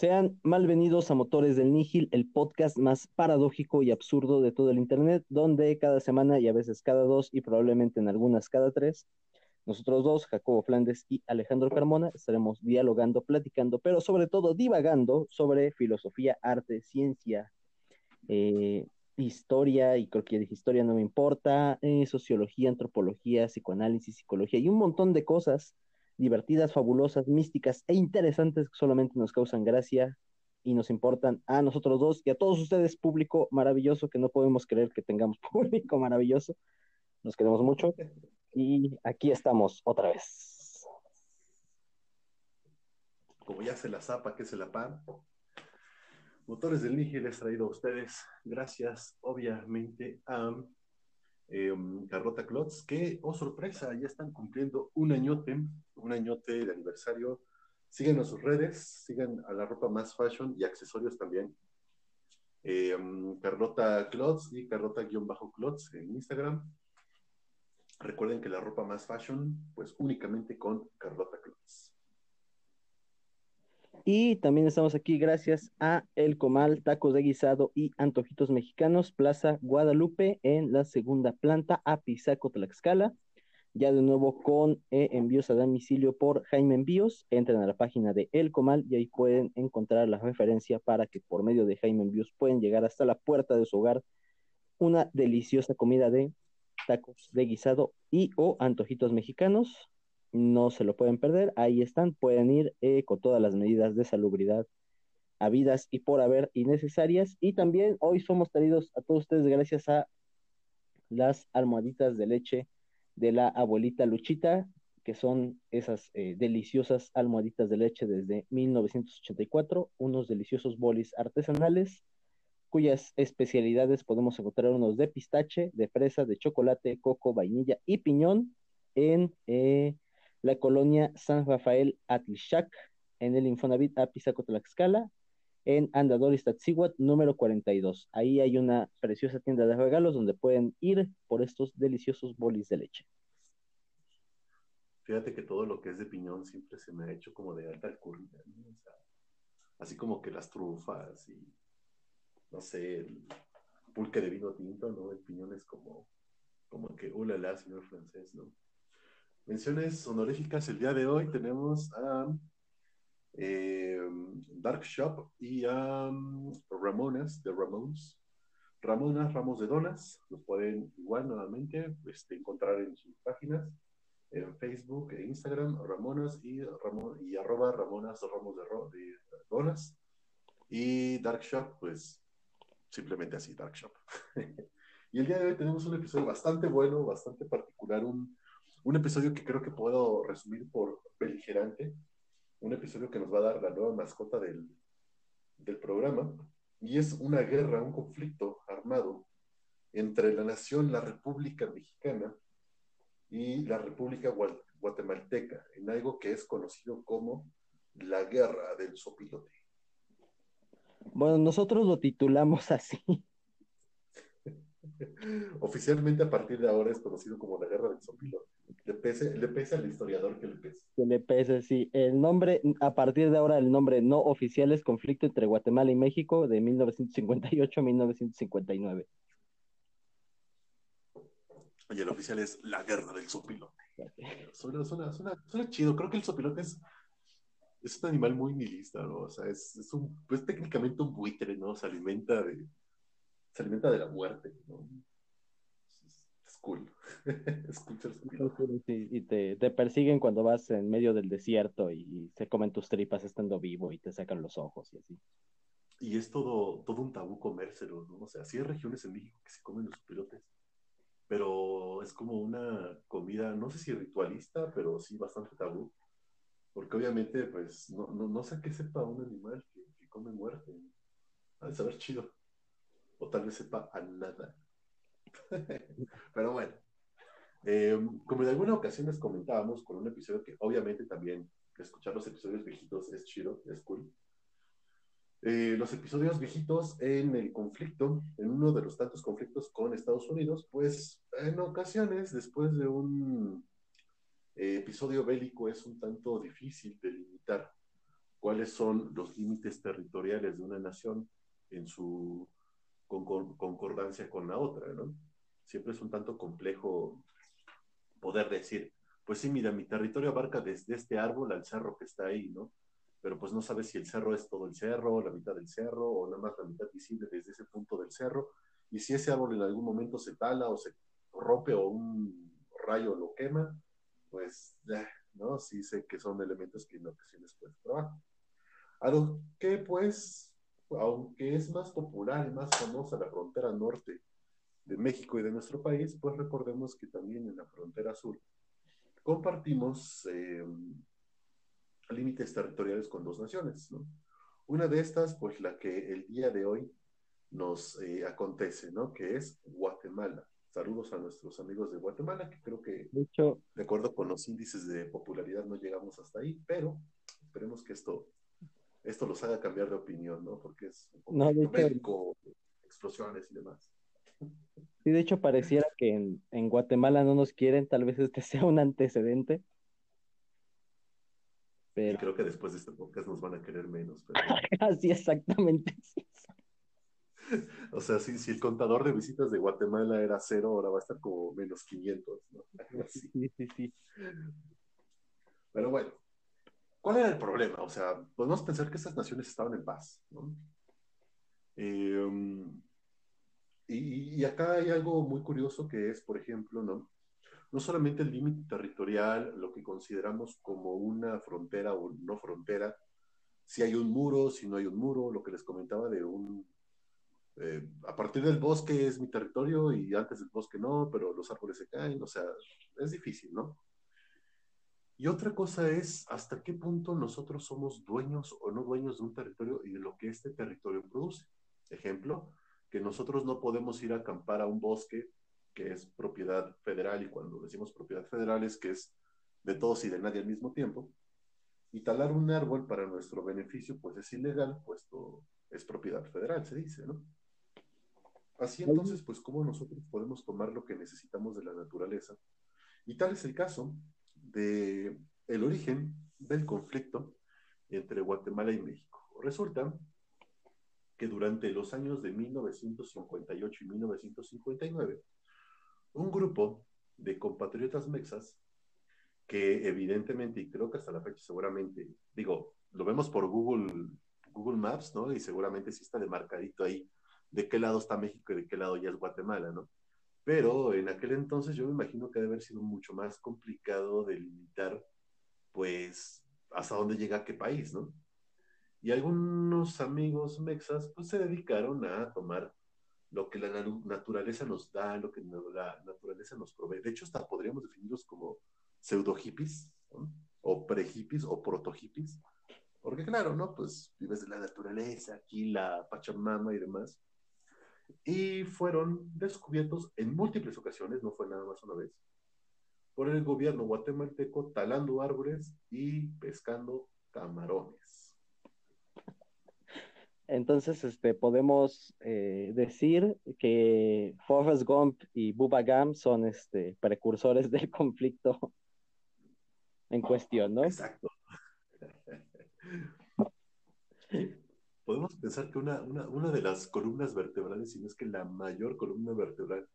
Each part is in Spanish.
Sean malvenidos a Motores del Nígil, el podcast más paradójico y absurdo de todo el Internet, donde cada semana y a veces cada dos y probablemente en algunas cada tres, nosotros dos, Jacobo Flandes y Alejandro Carmona, estaremos dialogando, platicando, pero sobre todo divagando sobre filosofía, arte, ciencia, eh, historia, y creo que dije historia no me importa, eh, sociología, antropología, psicoanálisis, psicología y un montón de cosas divertidas, fabulosas, místicas e interesantes que solamente nos causan gracia y nos importan a nosotros dos y a todos ustedes, público maravilloso, que no podemos creer que tengamos público maravilloso. Nos queremos mucho y aquí estamos otra vez. Como ya se la zapa, que se la pan. Motores del Níger les traído a ustedes, gracias obviamente a eh, Carlota Klotz, que, oh sorpresa, ya están cumpliendo un añote, un añote de aniversario. Sigan a sus redes, sigan a la ropa más fashion y accesorios también. Eh, Carlota Klotz y Carlota-Klotz en Instagram. Recuerden que la ropa más fashion, pues únicamente con Carlota Klotz. Y también estamos aquí gracias a El Comal, Tacos de Guisado y Antojitos Mexicanos, Plaza Guadalupe, en la segunda planta, a Pisaco, Tlaxcala. Ya de nuevo con eh, envíos a domicilio por Jaime Envíos. Entren a la página de El Comal y ahí pueden encontrar la referencia para que por medio de Jaime Envíos pueden llegar hasta la puerta de su hogar una deliciosa comida de tacos de guisado y o antojitos mexicanos no se lo pueden perder, ahí están, pueden ir eh, con todas las medidas de salubridad habidas y por haber innecesarias. Y también hoy somos traídos a todos ustedes gracias a las almohaditas de leche de la abuelita Luchita, que son esas eh, deliciosas almohaditas de leche desde 1984, unos deliciosos bolis artesanales cuyas especialidades podemos encontrar unos de pistache, de fresa, de chocolate, coco, vainilla y piñón en eh, la colonia San Rafael Atlishac, en el Infonavit Apizaco Tlaxcala, en Andador Iztaccíhuatl, número 42. Ahí hay una preciosa tienda de regalos donde pueden ir por estos deliciosos bolis de leche. Fíjate que todo lo que es de piñón siempre se me ha hecho como de alta alcurnia, así como que las trufas y, no sé, el pulque de vino tinto, ¿no? El piñón es como, como que, ulala, señor francés, ¿no? Menciones honoríficas el día de hoy tenemos a eh, Dark Shop y a um, Ramonas de Ramones. Ramonas Ramos de Donas, los pueden igual nuevamente este, encontrar en sus páginas, en Facebook e Instagram, Ramonas y, y arroba Ramonas Ramos de, de Donas. Y Dark Shop, pues simplemente así, Dark Shop. y el día de hoy tenemos un episodio bastante bueno, bastante particular, un, un episodio que creo que puedo resumir por beligerante, un episodio que nos va a dar la nueva mascota del, del programa, y es una guerra, un conflicto armado entre la nación, la República Mexicana y la República Guatemalteca, en algo que es conocido como la guerra del sopilote. Bueno, nosotros lo titulamos así. Oficialmente a partir de ahora es conocido como la guerra del sopilote. Le pese, le pese al historiador que le pese. Que le pese, sí. El nombre, a partir de ahora, el nombre no oficial es Conflicto entre Guatemala y México de 1958 a 1959. Y el oficial es la guerra del sopilote. Suena, suena, suena, chido. Creo que el sopilote es, es un animal muy nihilista, ¿no? O sea, es, es, un, pues técnicamente un buitre, ¿no? Se alimenta de, se alimenta de la muerte, ¿no? cool. y te, te, persiguen cuando vas en medio del desierto y se comen tus tripas estando vivo y te sacan los ojos y así. Y es todo, todo un tabú comérselo, ¿no? O sea, sí hay regiones en México que se comen los pilotes, pero es como una comida, no sé si ritualista, pero sí bastante tabú. Porque obviamente, pues, no, no, no sé qué sepa un animal que, que come muerte. Ha de saber chido. O tal vez sepa a nada. Pero bueno, eh, como en alguna ocasión les comentábamos con un episodio que obviamente también escuchar los episodios viejitos es chido, es cool. Eh, los episodios viejitos en el conflicto, en uno de los tantos conflictos con Estados Unidos, pues en ocasiones, después de un eh, episodio bélico, es un tanto difícil delimitar cuáles son los límites territoriales de una nación en su concordancia con la otra, ¿no? Siempre es un tanto complejo poder decir, pues sí, mira, mi territorio abarca desde este árbol al cerro que está ahí, ¿no? Pero pues no sabes si el cerro es todo el cerro, la mitad del cerro, o nada más la mitad visible desde ese punto del cerro, y si ese árbol en algún momento se tala o se rompe o un rayo lo quema, pues, ¿no? Sí sé que son elementos que en ocasiones puedes trabajar. Algo que, pues, aunque es más popular y más famosa la frontera norte de México y de nuestro país, pues recordemos que también en la frontera sur compartimos eh, límites territoriales con dos naciones, ¿no? Una de estas, pues la que el día de hoy nos eh, acontece, ¿no? Que es Guatemala. Saludos a nuestros amigos de Guatemala, que creo que, de, hecho, de acuerdo con los índices de popularidad, no llegamos hasta ahí, pero esperemos que esto, esto los haga cambiar de opinión, ¿no? Porque es un no, de hecho, explosiones y demás. Sí, de hecho, pareciera que en, en, Guatemala no nos quieren, tal vez este sea un antecedente. Pero... Y creo que después de este podcast nos van a querer menos. Pero... Así exactamente. O sea, si, si, el contador de visitas de Guatemala era cero, ahora va a estar como menos 500, ¿no? Sí, sí, sí. Pero bueno, ¿cuál era el problema? O sea, podemos pensar que estas naciones estaban en paz, ¿no? Eh, y, y, acá hay algo muy curioso que es, por ejemplo, ¿no? No solamente el límite territorial, lo que consideramos como una frontera o no frontera, si hay un muro, si no hay un muro, lo que les comentaba de un eh, a partir del bosque es mi territorio y antes del bosque no, pero los árboles se caen, o sea, es difícil, ¿no? Y otra cosa es hasta qué punto nosotros somos dueños o no dueños de un territorio y de lo que este territorio produce. Ejemplo, que nosotros no podemos ir a acampar a un bosque que es propiedad federal y cuando decimos propiedad federal es que es de todos y de nadie al mismo tiempo. Y talar un árbol para nuestro beneficio pues es ilegal, puesto es propiedad federal, se dice, ¿no? Así entonces, pues, ¿cómo nosotros podemos tomar lo que necesitamos de la naturaleza? Y tal es el caso de el origen del conflicto entre Guatemala y México. Resulta que durante los años de 1958 y 1959, un grupo de compatriotas mexas que evidentemente, y creo que hasta la fecha seguramente, digo, lo vemos por Google, Google Maps, ¿no? Y seguramente sí está demarcadito ahí de qué lado está México y de qué lado ya es Guatemala, ¿no? Pero en aquel entonces yo me imagino que debe haber sido mucho más complicado delimitar, pues, hasta dónde llega qué país, ¿no? Y algunos amigos mexas, pues, se dedicaron a tomar lo que la naturaleza nos da, lo que la naturaleza nos provee. De hecho, hasta podríamos definirlos como pseudo hippies, ¿no? o pre hippies o proto hippies, porque claro, ¿no? Pues vives de la naturaleza, aquí la Pachamama y demás, y fueron descubiertos en múltiples ocasiones, no fue nada más una vez, por el gobierno guatemalteco talando árboles y pescando camarones. Entonces, este, podemos eh, decir que Forrest Gump y Bubba Gum son este, precursores del conflicto en cuestión, ¿no? Exacto podemos pensar que una, una, una, de las columnas vertebrales, si no es que la mayor columna vertebral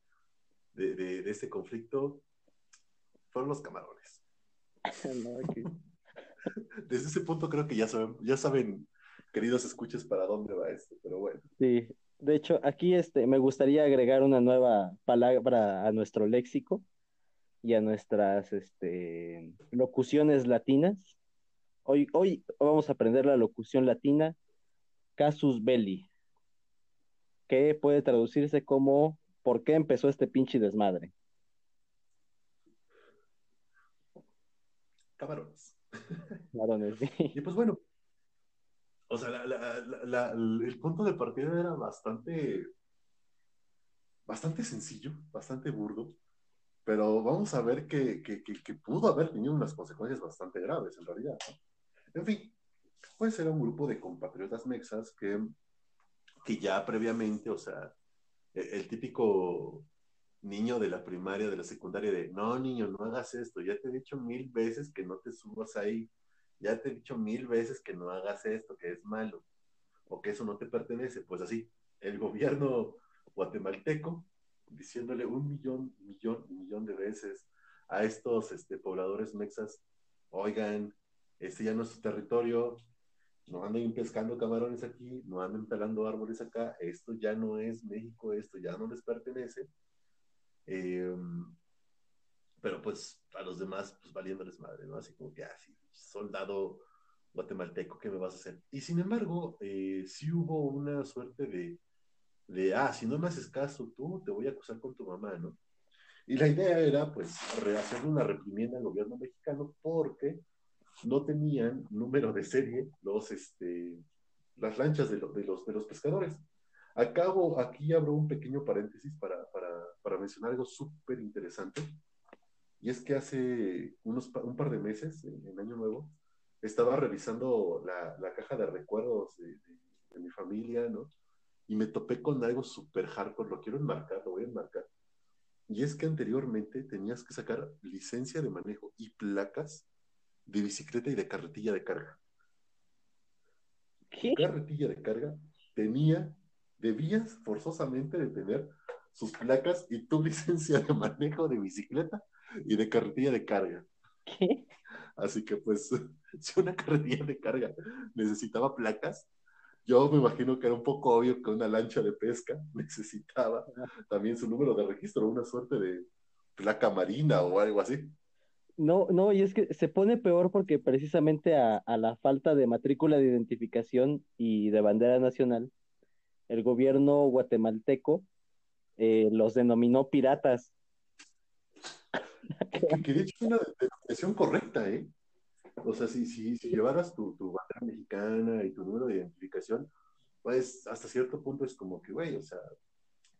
de, de, de este conflicto, fueron los camarones. Desde ese punto creo que ya saben, ya saben, queridos escuches, para dónde va esto, pero bueno. Sí, de hecho, aquí este, me gustaría agregar una nueva palabra a nuestro léxico y a nuestras este, locuciones latinas. Hoy, hoy vamos a aprender la locución latina casus belli, que puede traducirse como ¿por qué empezó este pinche desmadre? Camarones. Camarones, sí. Y pues bueno, o sea, el punto de partida era bastante, bastante sencillo, bastante burdo, pero vamos a ver que, que, que, pudo haber tenido unas consecuencias bastante graves en realidad. En fin, pues era un grupo de compatriotas mexas que, que ya previamente, o sea, e, el, típico niño de la primaria, de la secundaria, de, no, niño, no hagas esto, ya te he dicho mil veces que no te subas ahí, ya te he dicho mil veces que no hagas esto, que es malo, o que eso no te pertenece. Pues así, el gobierno guatemalteco diciéndole un millón, millón, millón de veces a estos este, pobladores mexas, oigan, este ya no es su territorio, no anden pescando camarones aquí, no anden pelando árboles acá, esto ya no es México, esto ya no les pertenece. Em, pero pues a los demás, pues valiéndoles madre, ¿no? Así como que, así, ah, soldado guatemalteco, ¿qué me vas a hacer? Y sin embargo, eh, sí hubo una suerte de, de, ah, si no me haces caso tú, te voy a acusar con tu mamá, ¿no? Y la idea era, pues, hacer una reprimienda al gobierno mexicano porque no tenían número de serie los, este, las lanchas de, de, los, de los pescadores. Acabo, aquí abro un pequeño paréntesis para, para, para mencionar algo súper interesante. Y es que hace unos, un par de meses, en, Año Nuevo, estaba revisando la, la caja de recuerdos de, de, mi familia, ¿no? Y me topé con algo súper hardcore, lo quiero enmarcar, lo voy a enmarcar. Y es que anteriormente tenías que sacar licencia de manejo y placas de bicicleta y de carretilla de carga. ¿Qué? Carretilla de carga tenía, debías forzosamente de tener sus placas y tu licencia de manejo de bicicleta y de carretilla de carga. ¿Qué? Así que pues, si una carretilla de carga necesitaba placas, yo me imagino que era un poco obvio que una lancha de pesca necesitaba también su número de registro, una suerte de placa marina o algo así. No, no, y es que se pone peor porque precisamente a, la falta de matrícula de identificación y de bandera nacional, el gobierno guatemalteco eh, los denominó piratas. Que, de hecho es una denominación correcta, ¿eh? O sea, si, si, si llevaras tu, tu, bandera mexicana y tu número de identificación, pues hasta cierto punto es como que, güey, o sea,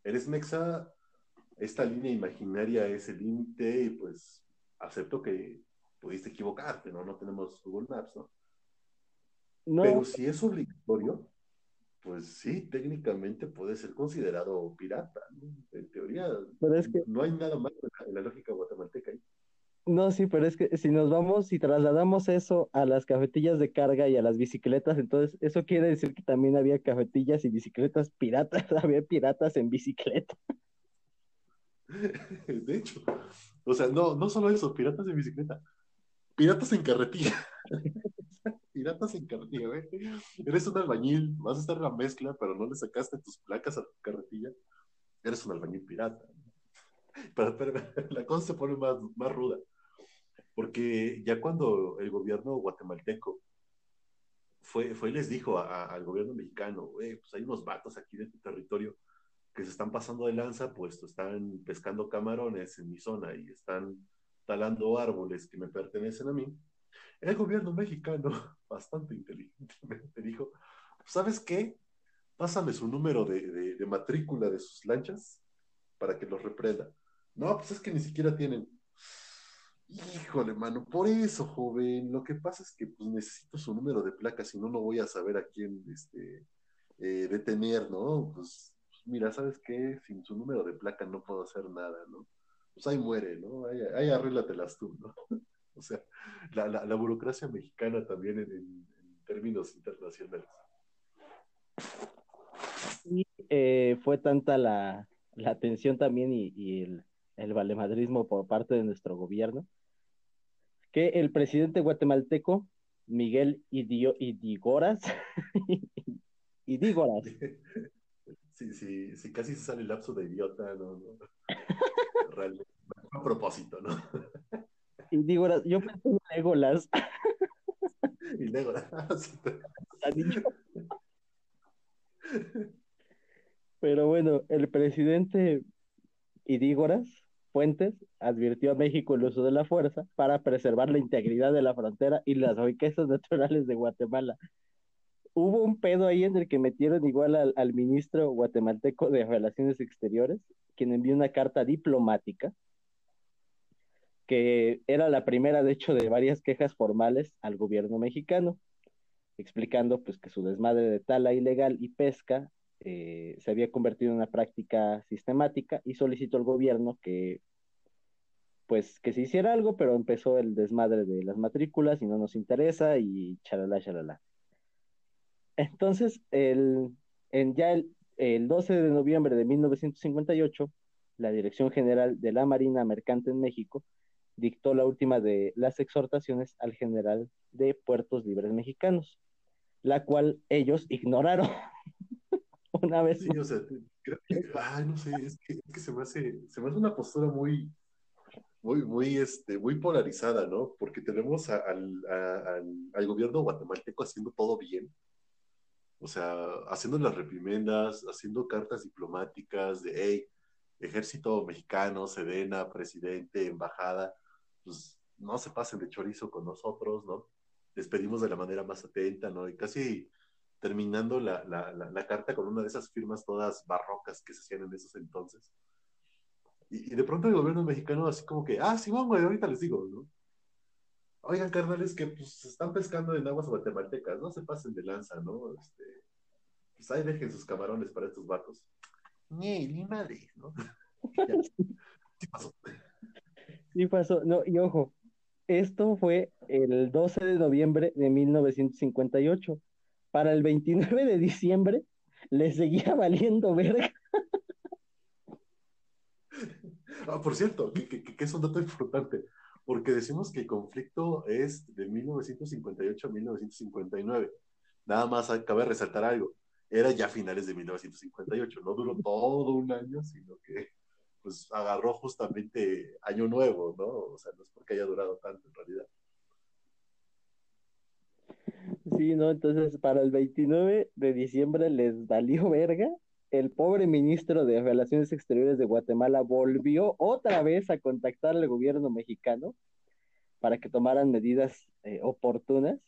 eres mexa, esta línea imaginaria es el límite y pues acepto que pudiste equivocarte, ¿no? No tenemos Google Maps, ¿no? Pero si es obligatorio, pues sí, técnicamente puede ser considerado pirata, ¿no? En teoría, pero es que... no hay nada más en la, lógica guatemalteca ahí. No, sí, pero es que si nos vamos y trasladamos eso a las cafetillas de carga y a las bicicletas, entonces eso quiere decir que también había cafetillas y bicicletas piratas, había piratas en bicicleta. De hecho, o sea, no, no solo eso, piratas en bicicleta, piratas en carretilla. piratas en carretilla, güey. Eres un albañil, vas a estar en la mezcla, pero no le sacaste tus placas a tu carretilla. Eres un albañil pirata. Pero, la cosa se pone más, más ruda. Porque ya cuando el gobierno guatemalteco fue, fue y les dijo al gobierno mexicano, pues hay unos vatos aquí de tu territorio que se están pasando de lanza, pues están pescando camarones en mi zona y están talando árboles que me pertenecen a mí, el gobierno mexicano, bastante inteligentemente, dijo, ¿sabes qué? Pásame su número de, de, matrícula de sus lanchas para que los reprenda. No, pues es que ni siquiera tienen. Híjole, mano, por eso, joven. Lo que pasa es que pues, necesito su número de placa, si no, no voy a saber a quién este, eh, detener, ¿no? Pues mira, ¿sabes qué? Sin su número de placa no puedo hacer nada, ¿no? Pues ahí muere, ¿no? Ahí, ahí arréglatelas tú, ¿no? o sea, la, la, burocracia mexicana también en, términos internacionales. Y eh, fue tanta la, la tensión también y, el, el, valemadrismo por parte de nuestro gobierno que el presidente guatemalteco, Miguel Idio, Idigoras, Idígoras, Sí, sí, sí, casi se sale el lapso de idiota, ¿no? no. Realmente, a propósito, ¿no? Y digo, yo pensé en Legolas. Y Legolas. Pero bueno, el presidente Idígoras Fuentes advirtió a México el uso de la fuerza para preservar la integridad de la frontera y las riquezas naturales de Guatemala, hubo un pedo ahí en el que metieron igual al, ministro guatemalteco de Relaciones Exteriores, quien envió una carta diplomática, que era la primera, de hecho, de varias quejas formales al gobierno mexicano, explicando pues que su desmadre de tala ilegal y pesca eh, se había convertido en una práctica sistemática y solicitó al gobierno que pues que se hiciera algo, pero empezó el desmadre de las matrículas y no nos interesa y chalala, chalala. Entonces, el, en ya el, el 12 de noviembre de 1958, la Dirección General de la Marina Mercante en México dictó la última de las exhortaciones al general de Puertos Libres Mexicanos, la cual ellos ignoraron una vez. Sí, o sea, creo que, ay, no sé, es que, es que se, me hace, se me hace una postura muy, muy, muy, este, muy polarizada, ¿no? Porque tenemos al, al, al, gobierno guatemalteco haciendo todo bien, o sea, haciendo las reprimendas, haciendo cartas diplomáticas de, hey, ejército mexicano, Sedena, presidente, embajada, pues no se pasen de chorizo con nosotros, ¿no? Despedimos de la manera más atenta, ¿no? Y casi terminando la, la, la, carta con una de esas firmas todas barrocas que se hacían en esos entonces. Y, de pronto el gobierno mexicano así como que, ah, sí, güey, ahorita les digo, ¿no? Oigan, carnales, que pues se están pescando en aguas guatemaltecas, no se pasen de lanza, ¿no? Este, pues ahí dejen sus camarones para estos vatos. Ni, ni madre, ¿no? sí pasó. Sí pasó, no, y ojo, esto fue el 12 de noviembre de 1958. Para el 29 de diciembre le seguía valiendo verga. Ah, por cierto, que, que, que, es un dato importante, porque decimos que el conflicto es de 1958 a 1959. Nada más cabe resaltar algo, era ya finales de 1958, no duró todo un año, sino que pues agarró justamente año nuevo, ¿no? O sea, no es porque haya durado tanto en realidad. Sí, ¿no? Entonces para el 29 de diciembre les valió verga el pobre ministro de Relaciones Exteriores de Guatemala volvió otra vez a contactar al gobierno mexicano para que tomaran medidas eh, oportunas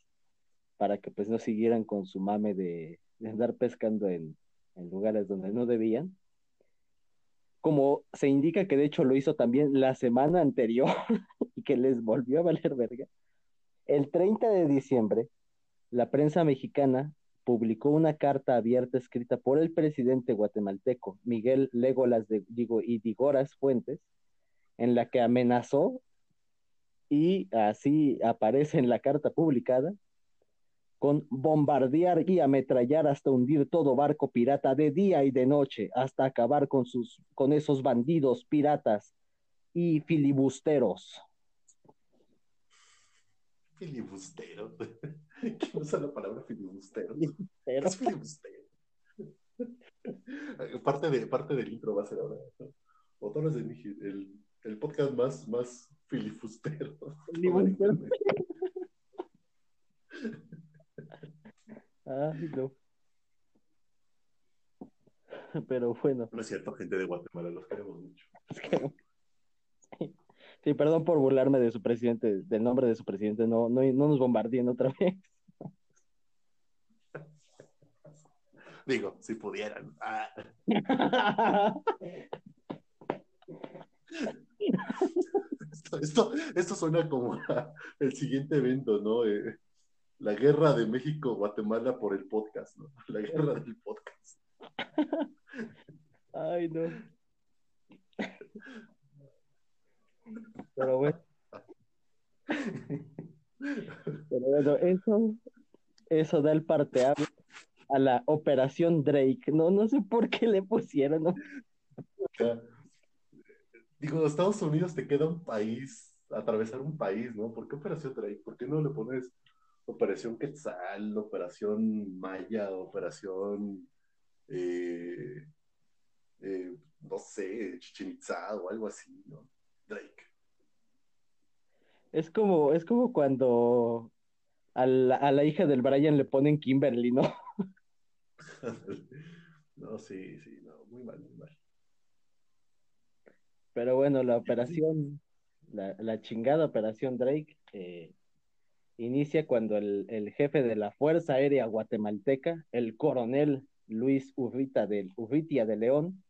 para que pues no siguieran con su mame de, de andar pescando en, en, lugares donde no debían. Como se indica que de hecho lo hizo también la semana anterior y que les volvió a valer verga. El 30 de diciembre, la prensa mexicana publicó una carta abierta escrita por el presidente guatemalteco Miguel Legolas de Digo y Digoras Fuentes, en la que amenazó y así aparece en la carta publicada con bombardear y ametrallar hasta hundir todo barco pirata de día y de noche, hasta acabar con sus con esos bandidos piratas y filibusteros. Filibustero. ¿Quién usa la palabra filibustero? filibustero. Es filibustero. parte, de, parte del intro va a ser ahora. ¿no? de el, el podcast más, más filibustero. Filibustero. Ay, no. Pero bueno. No es cierto, gente de Guatemala, los queremos mucho. Los queremos. Sí, perdón por burlarme de su presidente, del nombre de su presidente, no, no, no nos bombardeen otra vez. Digo, si pudieran. Ah. esto, esto, esto, suena como el siguiente evento, ¿no? Eh, la guerra de México-Guatemala por el podcast, ¿no? La guerra del podcast. Ay, no. Pero bueno. Pero bueno, eso, eso da el parte a la operación Drake. No, no sé por qué le pusieron. ¿no? Digo, Estados Unidos te queda un país, atravesar un país, ¿no? ¿Por qué operación Drake? ¿Por qué no le pones operación Quetzal, operación Maya, operación, eh, eh, no sé, Chichen Itza o algo así, ¿no? Drake. Es como, es como cuando a la, a la hija del Brian le ponen Kimberly, ¿no? no, sí, sí, no, muy mal, muy mal. Pero bueno, la operación, la, la chingada operación Drake, eh, inicia cuando el, el, jefe de la Fuerza Aérea Guatemalteca, el coronel Luis Urrita del, Urritia de León,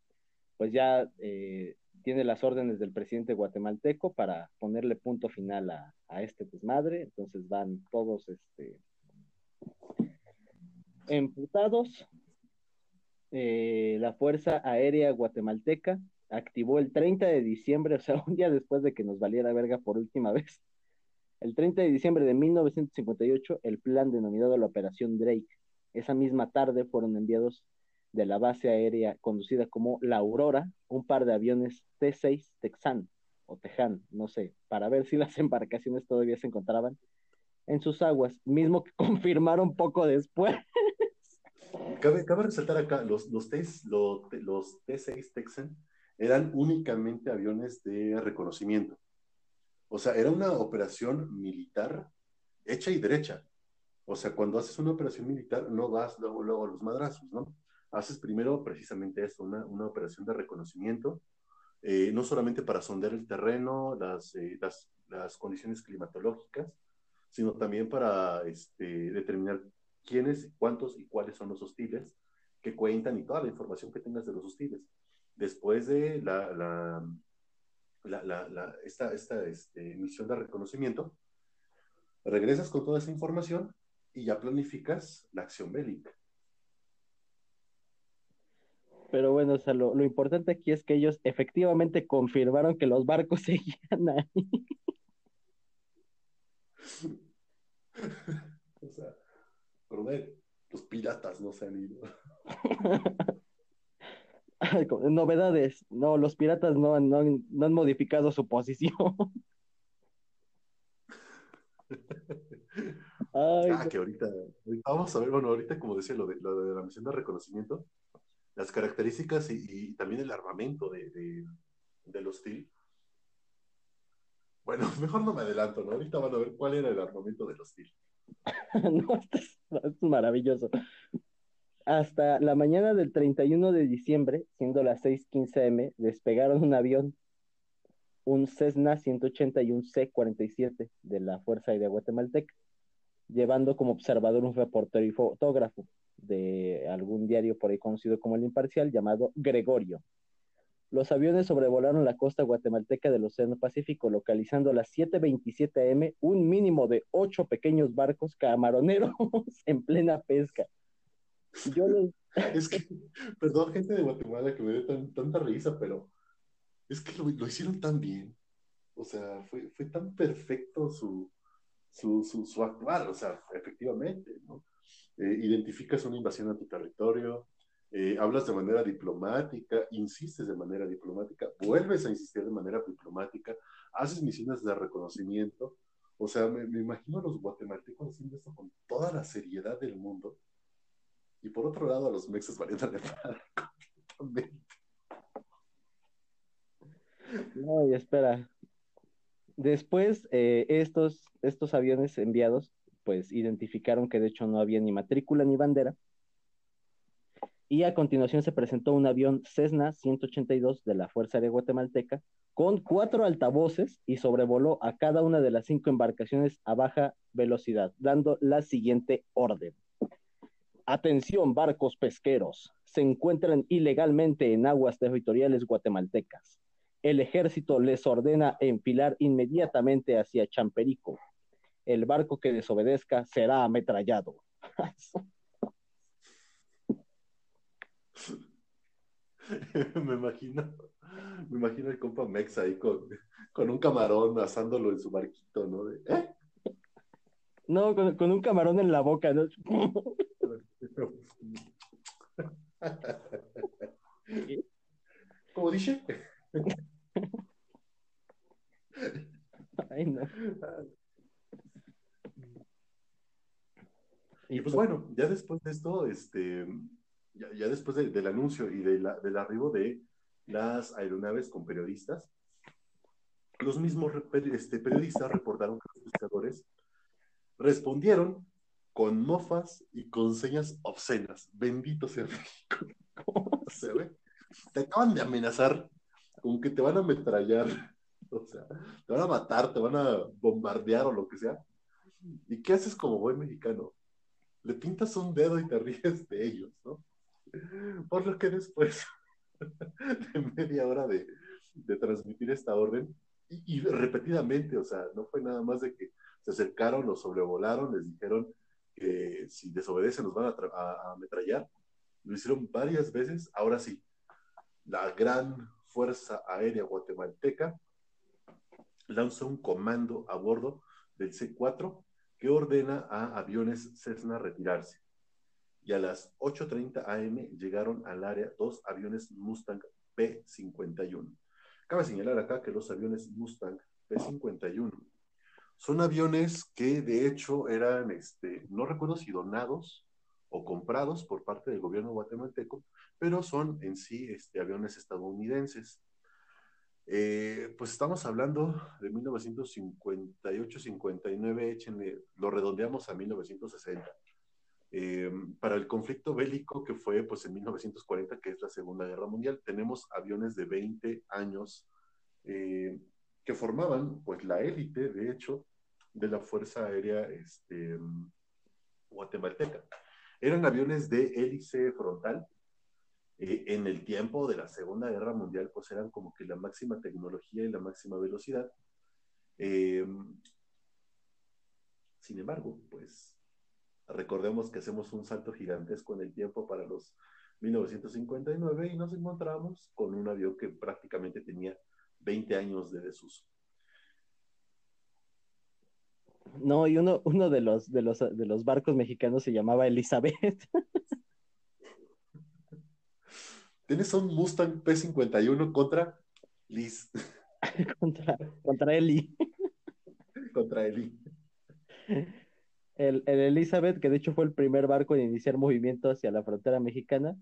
pues ya eh, tiene las órdenes del presidente guatemalteco para ponerle punto final a, a este desmadre. Entonces van todos este, emputados. Eh, la Fuerza Aérea Guatemalteca activó el 30 de diciembre, o sea, un día después de que nos valiera verga por última vez. El 30 de diciembre de 1958, el plan denominado la Operación Drake. Esa misma tarde fueron enviados de la base aérea conducida como La Aurora un par de aviones T-6 Texan o Tejan, no sé, para ver si las embarcaciones todavía se encontraban en sus aguas, mismo que confirmaron poco después. Cabe, cabe resaltar acá, los, los, T, los, los T-6 Texan eran únicamente aviones de reconocimiento. O sea, era una operación militar hecha y derecha. O sea, cuando haces una operación militar, no vas luego, luego a los madrazos, ¿no? Haces primero precisamente esto, una, una operación de reconocimiento, eh, no solamente para sondear el terreno, las, eh, las, las, condiciones climatológicas, sino también para este, determinar quiénes, cuántos y cuáles son los hostiles que cuentan y toda la información que tengas de los hostiles. Después de la, la, la, la esta, esta este, misión de reconocimiento, regresas con toda esa información y ya planificas la acción bélica. Pero bueno, o sea, lo, lo, importante aquí es que ellos efectivamente confirmaron que los barcos seguían ahí. o sea, los piratas no se han ido. Novedades, no, los piratas no, no, no han modificado su posición. ah, que ahorita, vamos a ver, bueno, ahorita como decía, lo de, lo de la misión de reconocimiento, las características y, también el armamento de, de, del hostil. Bueno, mejor no me adelanto, ¿no? Ahorita van a ver cuál era el armamento del hostil. no, esto es, maravilloso. Hasta la mañana del 31 de diciembre, siendo las 6:15 m, despegaron un avión, un Cessna 180 y un C-47 de la Fuerza Aérea Guatemalteca, llevando como observador un reportero y fotógrafo de algún diario por ahí conocido como El Imparcial, llamado Gregorio. Los aviones sobrevolaron la costa guatemalteca del Océano Pacífico, localizando a las 7:27 am un mínimo de ocho pequeños barcos camaroneros en plena pesca yo Es que, perdón, gente de Guatemala que me dé tanta risa, pero es que lo, hicieron tan bien. O sea, fue, fue tan perfecto su, su, su, actuar. O sea, efectivamente, ¿no? Eh, identificas una invasión a tu territorio, eh, hablas de manera diplomática, insistes de manera diplomática, vuelves a insistir de manera diplomática, haces misiones de reconocimiento. O sea, me, me imagino a los guatemaltecos haciendo esto con toda la seriedad del mundo y por otro lado, a los mexas valiendo completamente. No, y espera. Después, eh, estos, estos aviones enviados, pues identificaron que de hecho no había ni matrícula ni bandera. Y a continuación se presentó un avión Cessna 182 de la Fuerza Aérea Guatemalteca con cuatro altavoces y sobrevoló a cada una de las cinco embarcaciones a baja velocidad, dando la siguiente orden. Atención barcos pesqueros, se encuentran ilegalmente en aguas territoriales guatemaltecas. El ejército les ordena enfilar inmediatamente hacia Champerico. El barco que desobedezca será ametrallado. me imagino, me imagino el compa Mex ahí con, con un camarón asándolo en su barquito, ¿no? ¿eh? No, con, con, un camarón en la boca, ¿no? ¿Cómo dice? Ay, no. Y pues bueno, ya después de esto, este, ya, ya después de, del anuncio y de la, del arribo de las aeronaves con periodistas, los mismos este, periodistas reportaron que los pescadores respondieron con mofas y con señas obscenas. Bendito sea México. ¿Cómo se ve? Te acaban de amenazar con que te van a ametrallar. O sea, te van a matar, te van a bombardear o lo que sea. ¿Y qué haces como buen mexicano? Le pintas un dedo y te ríes de ellos, ¿no? Por lo que después de media hora de, de transmitir esta orden, y, y, repetidamente, o sea, no fue nada más de que se acercaron, los sobrevolaron, les dijeron que si desobedecen nos van a, ametrallar. Lo hicieron varias veces. Ahora sí, la gran Fuerza Aérea Guatemalteca lanza un comando a bordo del C-4 que ordena a aviones Cessna retirarse. Y a las 8.30 am llegaron al área dos aviones Mustang P-51. Cabe señalar acá que los aviones Mustang P-51 son aviones que de hecho eran, este, no recuerdo si donados o comprados por parte del gobierno guatemalteco, pero son en sí este, aviones estadounidenses. Eh, pues estamos hablando de 1958-59, lo redondeamos a 1960. Eh, para el conflicto bélico que fue pues en 1940, que es la Segunda Guerra Mundial, tenemos aviones de 20 años eh, que formaban pues la élite, de hecho, de la Fuerza Aérea este, guatemalteca. Eran aviones de hélice frontal. Eh, en el tiempo de la Segunda Guerra Mundial, pues eran como que la máxima tecnología y la máxima velocidad. Eh, sin embargo, pues recordemos que hacemos un salto gigantesco en el tiempo para los 1959 y nos encontramos con un avión que prácticamente tenía 20 años de desuso. No, y uno, uno de, los, de, los, de los barcos mexicanos se llamaba Elizabeth. Tienes un Mustang P51 contra Liz. contra, contra Eli. contra Eli. El, el, Elizabeth, que de hecho fue el primer barco en iniciar movimiento hacia la frontera mexicana,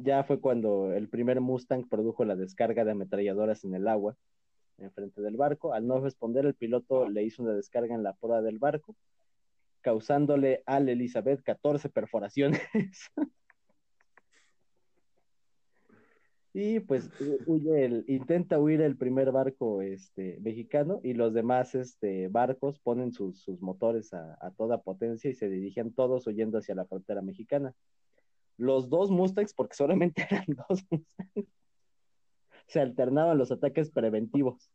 ya fue cuando el primer Mustang produjo la descarga de ametralladoras en el agua, enfrente del barco. Al no responder, el piloto le hizo una descarga en la proa del barco, causándole al Elizabeth 14 perforaciones. y pues huye el, intenta huir el primer barco este, mexicano y los demás este, barcos ponen sus, sus motores a, a, toda potencia y se dirigen todos huyendo hacia la frontera mexicana los dos Mustangs, porque solamente eran dos Mustangs, se alternaban los ataques preventivos.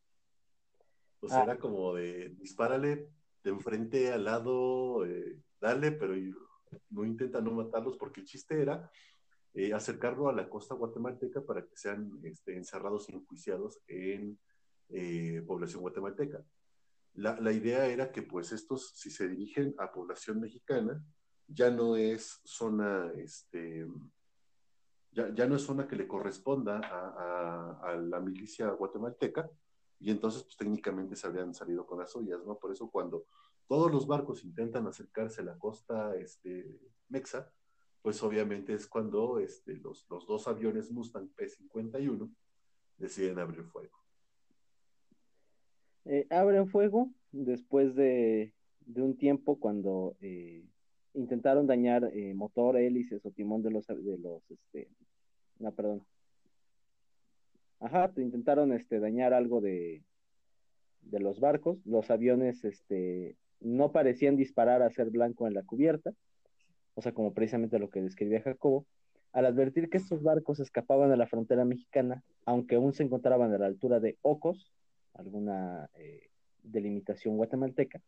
Pues ah. era como de dispárale de enfrente al lado, eh, dale, pero no intenta no matarlos, porque el chiste era eh, acercarlo a la costa guatemalteca para que sean este, encerrados y enjuiciados en eh, población guatemalteca. La, idea era que pues estos, si se dirigen a población mexicana, ya no es zona, este, ya, ya no es zona que le corresponda a, la milicia guatemalteca, y entonces pues técnicamente se habrían salido con las ollas, ¿no? Por eso cuando todos los barcos intentan acercarse a la costa este, mexa, pues obviamente es cuando este, los, los dos aviones Mustang P-51 deciden abrir fuego. Eh, abren fuego después de, de, un tiempo cuando eh, intentaron dañar eh, motor, hélices o timón de los, de los, este, no, perdón. Ajá, intentaron este, dañar algo de, de los barcos. Los aviones este, no parecían disparar a ser blanco en la cubierta, o sea, como precisamente lo que describía Jacobo. Al advertir que estos barcos escapaban de la frontera mexicana, aunque aún se encontraban a la altura de Ocos, alguna eh, delimitación guatemalteca,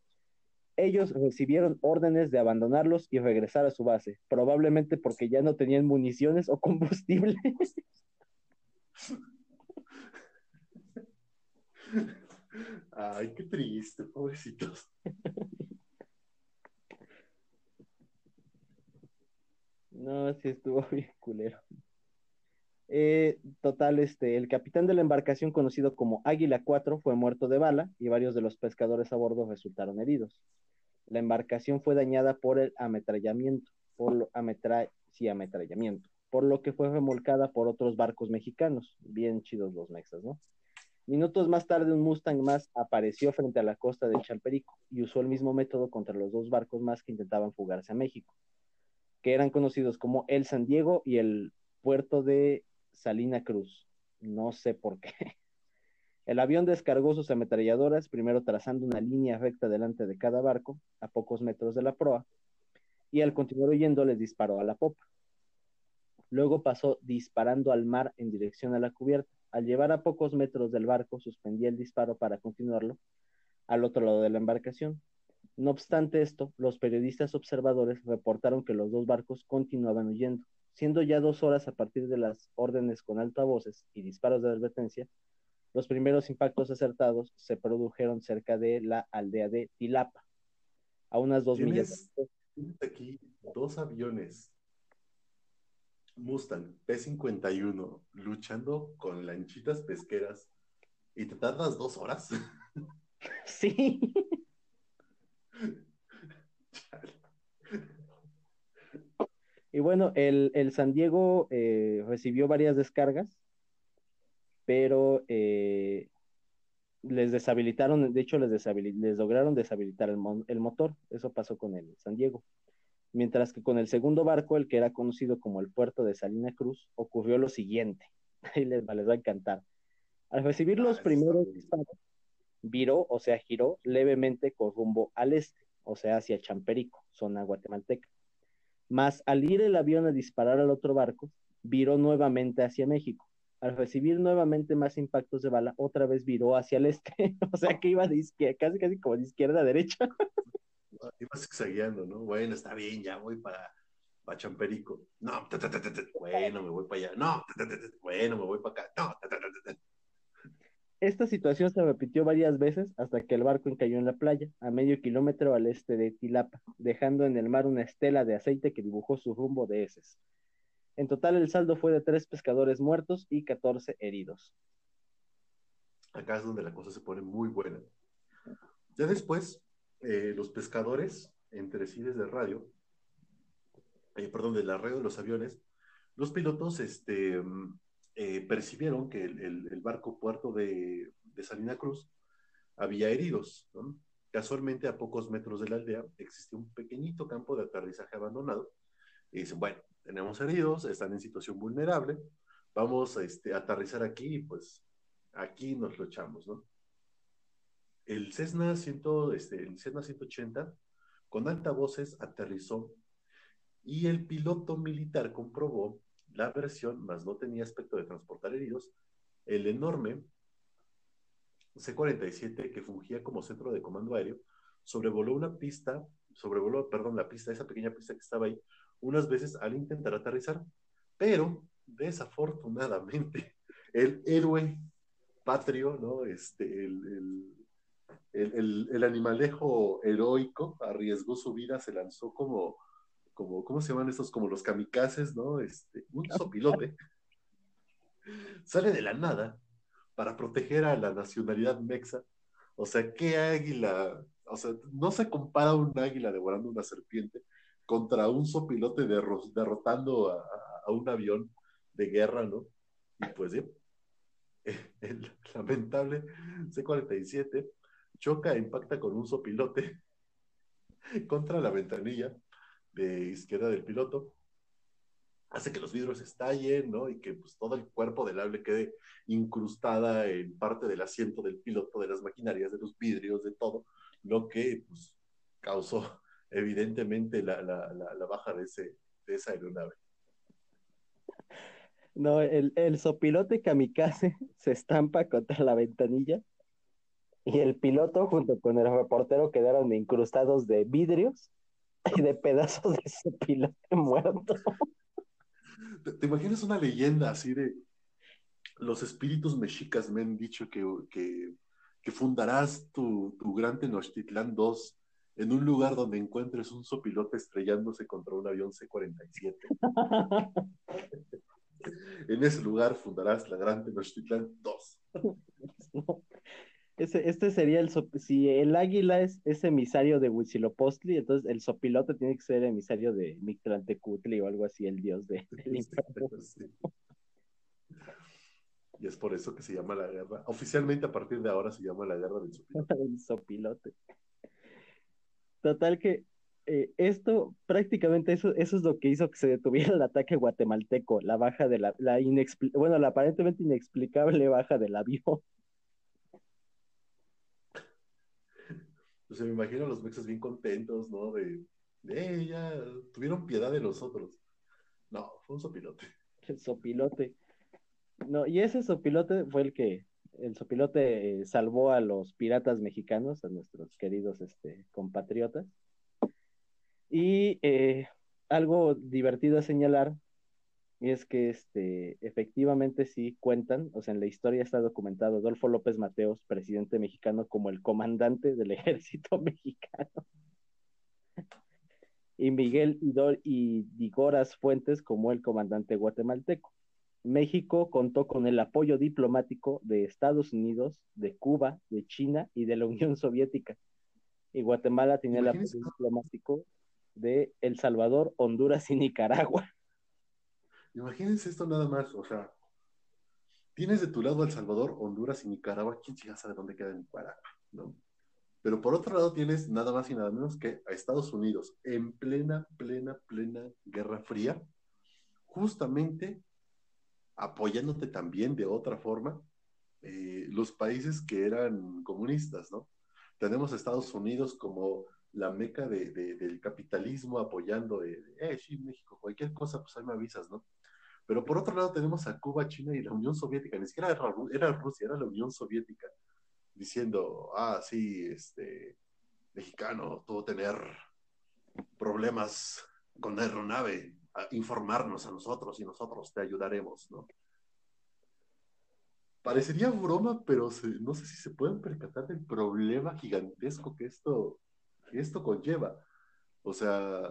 ellos recibieron órdenes de abandonarlos y regresar a su base, probablemente porque ya no tenían municiones o combustible. Ay, qué triste, pobrecitos. No, sí estuvo bien culero. Eh, total, este, el capitán de la embarcación conocido como Águila 4 fue muerto de bala y varios de los pescadores a bordo resultaron heridos la embarcación fue dañada por el ametrallamiento, por lo, sí, ametrallamiento, por lo que fue remolcada por otros barcos mexicanos, bien chidos los mexas, ¿no? Minutos más tarde un Mustang más apareció frente a la costa de Chalperico y usó el mismo método contra los dos barcos más que intentaban fugarse a México, que eran conocidos como el San Diego y el puerto de Salina Cruz. No sé por qué. El avión descargó sus ametralladoras, primero trazando una línea recta delante de cada barco, a pocos metros de la proa, y al continuar huyendo les disparó a la popa. Luego pasó disparando al mar en dirección a la cubierta. Al llevar a pocos metros del barco, suspendía el disparo para continuarlo al otro lado de la embarcación. No obstante esto, los periodistas observadores reportaron que los dos barcos continuaban huyendo, siendo ya dos horas a partir de las órdenes con altavoces y disparos de advertencia, los primeros impactos acertados se produjeron cerca de la aldea de Tilapa, a unas dos millas. Tienes aquí dos aviones Mustang P-51 luchando con lanchitas pesqueras y te tardas dos horas. Sí. Y bueno, el, San Diego eh, recibió varias descargas, pero eh, les deshabilitaron, de hecho les, les lograron deshabilitar el, el motor. Eso pasó con el San Diego mientras que con el segundo barco, el que era conocido como el puerto de Salina Cruz, ocurrió lo siguiente. Ahí les, va a encantar. Al recibir los ah, primeros disparos, viró, o sea, giró levemente con rumbo al este, o sea, hacia Champerico, zona guatemalteca. Mas al ir el avión a disparar al otro barco, viró nuevamente hacia México. Al recibir nuevamente más impactos de bala, otra vez viró hacia el este, o sea que iba de izquierda, casi casi como de izquierda a derecha. ibas exagerando, ¿no? Bueno, está bien, ya voy para, para Champerico. No, bueno, me voy para allá. No, bueno, me voy para acá. No, esta situación se repitió varias veces hasta que el barco encalló en la playa, a medio kilómetro al este de Tilapa, dejando en el mar una estela de aceite que dibujó su rumbo de heces. En total, el saldo fue de tres pescadores muertos y 14 heridos. Acá es donde la cosa se pone muy buena. Ya después, eh, los pescadores, entre sí desde radio, eh, perdón, de la radio de los aviones, los pilotos este, mm, eh, percibieron que el, barco puerto de, Salina Cruz había heridos. Casualmente, a pocos metros de la aldea existe un pequeñito campo de aterrizaje abandonado. Y dicen, bueno, tenemos heridos, están en situación vulnerable, vamos este, a aterrizar aquí y pues aquí nos lo echamos, ¿no? el Cessna, 100, este, el Cessna 180 con altavoces aterrizó y el piloto militar comprobó la versión, más no tenía aspecto de transportar heridos, el enorme C-47 que fungía como centro de comando aéreo, sobrevoló una pista, sobrevoló, perdón, la pista, esa pequeña pista que estaba ahí, unas veces al intentar aterrizar, pero desafortunadamente el héroe patrio, ¿no? Este, el el, animalejo heroico arriesgó su vida, se lanzó como, como, ¿cómo se llaman estos? Como los kamikazes, ¿no? Este, un sopilote. Sale de la nada para proteger a la nacionalidad mexa. O sea, ¿qué águila? O sea, no se compara un águila devorando una serpiente contra un sopilote derrotando a, un avión de guerra, ¿no? Y pues, el lamentable C-47 choca e impacta con un sopilote contra la ventanilla de izquierda del piloto, hace que los vidrios estallen, ¿no? Y que pues, todo el cuerpo del ave quede incrustada en parte del asiento del piloto, de las maquinarias, de los vidrios, de todo, lo que pues, causó evidentemente la, baja de, ese, de esa aeronave. No, el, el sopilote kamikaze se estampa contra la ventanilla y el piloto junto con el reportero quedaron incrustados de vidrios y de pedazos de ese piloto muerto. ¿Te, imaginas una leyenda así de los espíritus mexicas me han dicho que, que, fundarás tu, tu gran Tenochtitlán 2 en un lugar donde encuentres un sopilote estrellándose contra un avión C-47? en ese lugar fundarás la gran Tenochtitlán 2. Este sería el, si el águila es, emisario de Huitzilopochtli, entonces el sopilote tiene que ser emisario de Mictlantecutli o algo así, el dios de, del infierno. Y es por eso que se llama la guerra. Oficialmente a partir de ahora se llama la guerra del sopilote. el sopilote. Total que eh, esto, prácticamente eso, eso es lo que hizo que se detuviera el ataque guatemalteco, la baja de la, la bueno, la aparentemente inexplicable baja del avión. Pues me imagino a los mexas bien contentos, ¿no? De, de ya tuvieron piedad de nosotros. No, fue un sopilote. El sopilote. No, y ese sopilote fue el que, el sopilote eh, salvó a los piratas mexicanos, a nuestros queridos este, compatriotas. Y eh, algo divertido a señalar Y es que este, efectivamente sí cuentan, o sea, en la historia está documentado Adolfo López Mateos, presidente mexicano, como el comandante del ejército mexicano. y Miguel Idor y Digoras Fuentes como el comandante guatemalteco. México contó con el apoyo diplomático de Estados Unidos, de Cuba, de China y de la Unión Soviética. Y Guatemala tenía el apoyo diplomático de El Salvador, Honduras y Nicaragua. Imagínense esto nada más, o sea, tienes de tu lado El Salvador, Honduras y Nicaragua, ¿quién ya sabe dónde queda Nicaragua? ¿no? Pero por otro lado tienes nada más y nada menos que a Estados Unidos en plena, plena, plena Guerra Fría, justamente apoyándote también de otra forma eh, los países que eran comunistas, ¿no? Tenemos a Estados Unidos como la meca de, del capitalismo apoyando de, eh, sí, México, cualquier cosa, pues ahí me avisas, ¿no? Pero por otro lado tenemos a Cuba, China y la Unión Soviética, ni siquiera era, era Rusia, era la Unión Soviética, diciendo, ah, sí, este, mexicano, tuvo tener problemas con la aeronave, a informarnos a nosotros y nosotros te ayudaremos, ¿no? Parecería broma, pero no sé si se pueden percatar del problema gigantesco que esto, esto conlleva. O sea,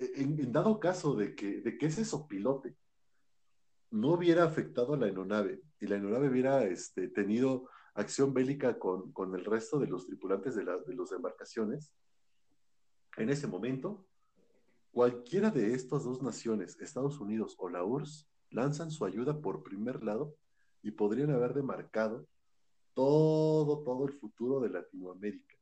en, dado caso de que, de que ese sopilote no hubiera afectado a la aeronave y la aeronave hubiera este, tenido acción bélica con, con, el resto de los tripulantes de, las de las embarcaciones, en ese momento, cualquiera de estas dos naciones, Estados Unidos o la URSS, lanzan su ayuda por primer lado y podrían haber demarcado todo, todo el futuro de Latinoamérica.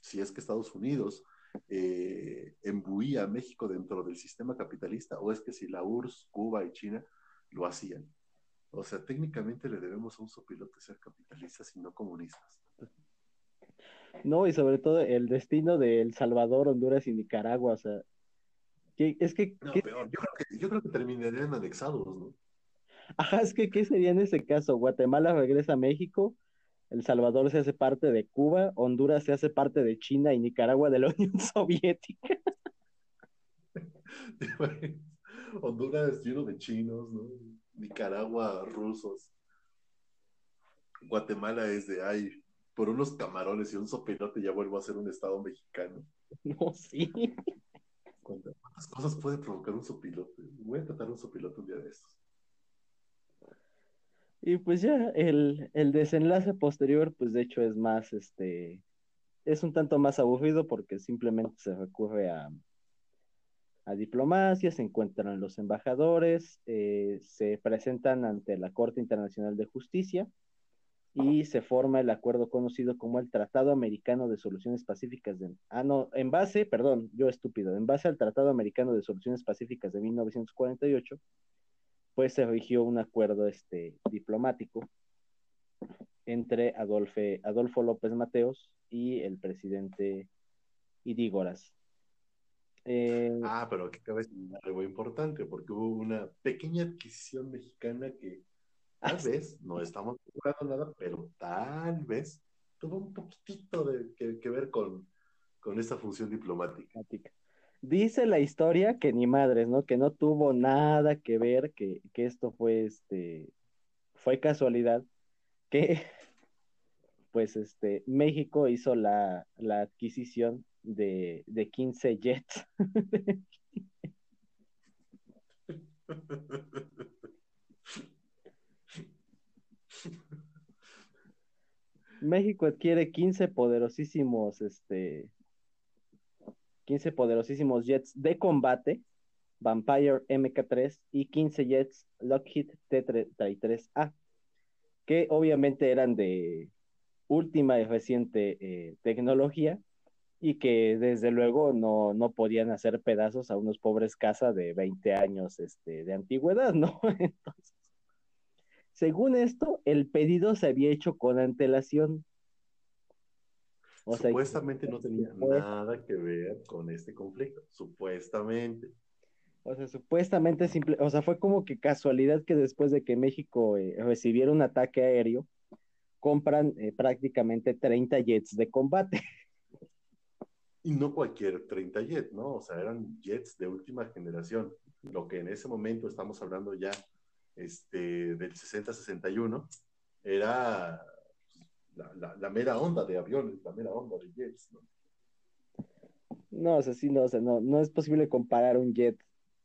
Si es que Estados Unidos eh, embuía a México dentro del sistema capitalista, o es que si la URSS, Cuba y China lo hacían. O sea, técnicamente le debemos a un sopilote ser capitalistas y no comunistas. No, y sobre todo el destino de El Salvador, Honduras y Nicaragua, o sea, es que... No, peor, yo creo que, yo creo que terminarían anexados, ¿no? Ajá, es que ¿qué sería en ese caso? Guatemala regresa a México, El Salvador se hace parte de Cuba, Honduras se hace parte de China y Nicaragua de la Unión Soviética. Honduras lleno de chinos, ¿no? Nicaragua, rusos. Guatemala es de, ay, por unos camarones y un sopilote ya vuelvo a ser un estado mexicano. No, sí. ¿Cuántas cosas puede provocar un sopilote? Voy a tratar un sopilote un día de estos. Y pues ya, el, el, desenlace posterior, pues de hecho es más, este, es un tanto más aburrido porque simplemente se recurre a, a diplomacia, se encuentran los embajadores, eh, se presentan ante la Corte Internacional de Justicia y se forma el acuerdo conocido como el Tratado Americano de Soluciones Pacíficas de... Ah, no, en base, perdón, yo estúpido, en base al Tratado Americano de Soluciones Pacíficas de 1948, pues se rigió un acuerdo este, diplomático entre Adolfe, Adolfo López Mateos y el presidente Idígoras. Eh, ah, pero aquí cabe algo importante, porque hubo una pequeña adquisición mexicana que tal vez, no estamos jugando nada, pero tal vez tuvo un poquitito de, que, ver con, con esta función diplomática. Dice la historia que ni madres, ¿no? Que no tuvo nada que ver, que, esto fue este fue casualidad, que pues este México hizo la, adquisición de, de 15 jets. México adquiere 15 poderosísimos este, 15 poderosísimos jets de combate, Vampire MK3 y 15 jets Lockheed T-33A, que obviamente eran de última y reciente eh, tecnología y que desde luego no, no, podían hacer pedazos a unos pobres casas de 20 años este, de antigüedad, ¿no? Entonces, según esto, el pedido se había hecho con antelación supuestamente no tenía nada que ver con este conflicto, supuestamente. O sea, supuestamente simple, o sea, fue como que casualidad que después de que México eh, recibiera un ataque aéreo, compran eh, prácticamente 30 jets de combate. y no cualquier 30 jet, ¿no? O sea, eran jets de última generación, lo que en ese momento estamos hablando ya este, del 60-61, era la, la, mera onda de aviones, la mera onda de jets, ¿no? No, o sea, sí, no, o sea, no, no es posible comparar un jet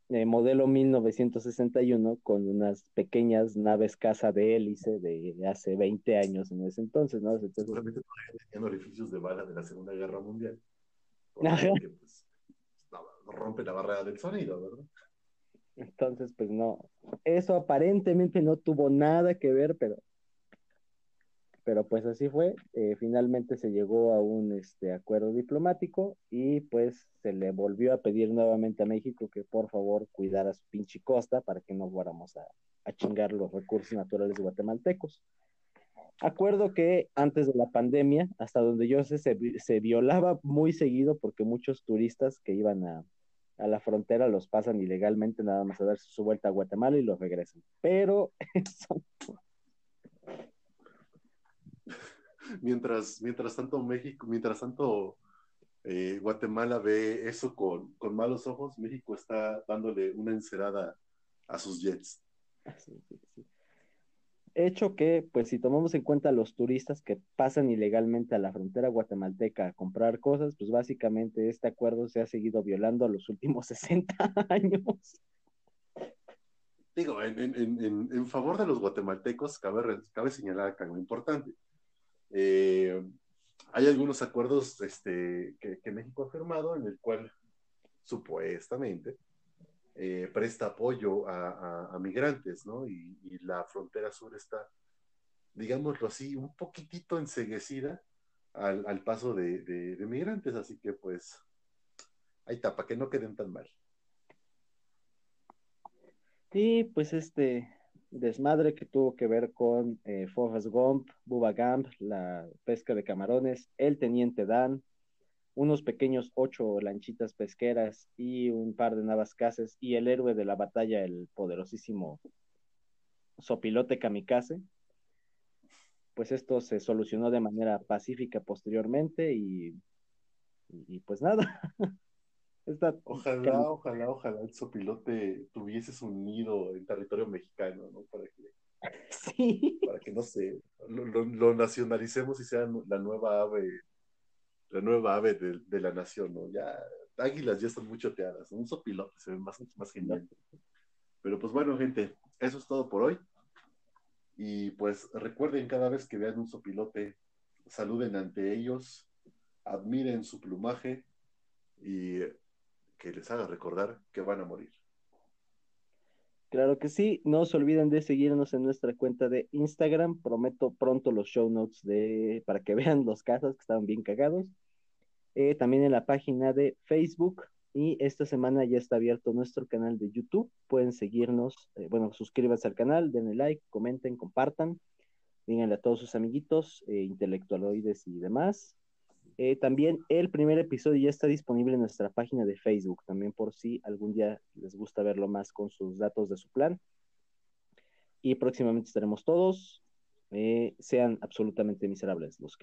eh, modelo 1961 con unas pequeñas naves caza de hélice de hace 20 años en ese entonces, ¿no? Entonces, Seguramente tenían orificios de bala de la Segunda Guerra Mundial. Porque, pues, rompe la barrera del sonido, ¿verdad? Entonces, pues no, eso aparentemente no tuvo nada que ver, pero pero pues así fue. Eh, finalmente se llegó a un este, acuerdo diplomático y pues se le volvió a pedir nuevamente a México que por favor cuidara su pinche costa para que no fuéramos a, a chingar los recursos naturales guatemaltecos. Acuerdo que antes de la pandemia, hasta donde yo sé, se, se violaba muy seguido porque muchos turistas que iban a, a la frontera los pasan ilegalmente nada más a darse su vuelta a Guatemala y los regresan. Pero eso mientras, mientras tanto México, mientras tanto eh, Guatemala ve eso con, con, malos ojos, México está dándole una encerada a sus jets. Hecho que, pues si tomamos en cuenta los turistas que pasan ilegalmente a la frontera guatemalteca a comprar cosas, pues básicamente este acuerdo se ha seguido violando a los últimos 60 años. Digo, en, favor de los guatemaltecos, cabe, señalar algo importante. Eh, hay algunos acuerdos este, que, México ha firmado en el cual supuestamente eh, presta apoyo a, migrantes, ¿no? Y, la frontera sur está, digámoslo así, un poquitito enseguecida al, paso de, migrantes, así que pues ahí está, para que no queden tan mal. Sí, pues este, desmadre que tuvo que ver con eh, Forrest Gump, Bubba Gump, la pesca de camarones, el Teniente Dan, unos pequeños ocho lanchitas pesqueras y un par de navascases y el héroe de la batalla, el poderosísimo sopilote kamikaze. Pues esto se solucionó de manera pacífica posteriormente y, y pues nada. ojalá, ojalá, ojalá el sopilote tuviese un nido en territorio mexicano, ¿no? Para que, sí. para que no sé, lo, nacionalicemos y sea la nueva ave, la nueva ave de, la nación, ¿no? Ya, águilas ya están muy choteadas, un sopilote se ve más, más genial. Pero pues bueno, gente, eso es todo por hoy. Y pues recuerden cada vez que vean un sopilote, saluden ante ellos, admiren su plumaje y que les haga recordar que van a morir. Claro que sí, no se olviden de seguirnos en nuestra cuenta de Instagram, prometo pronto los show notes de, para que vean los casos que estaban bien cagados. Eh, también en la página de Facebook y esta semana ya está abierto nuestro canal de YouTube, pueden seguirnos, eh, bueno, suscríbanse al canal, denle like, comenten, compartan, díganle a todos sus amiguitos, eh, intelectualoides y demás, eh, también el primer episodio ya está disponible en nuestra página de Facebook, también por si algún día les gusta verlo más con sus datos de su plan. Y próximamente estaremos todos. Eh, sean absolutamente miserables los que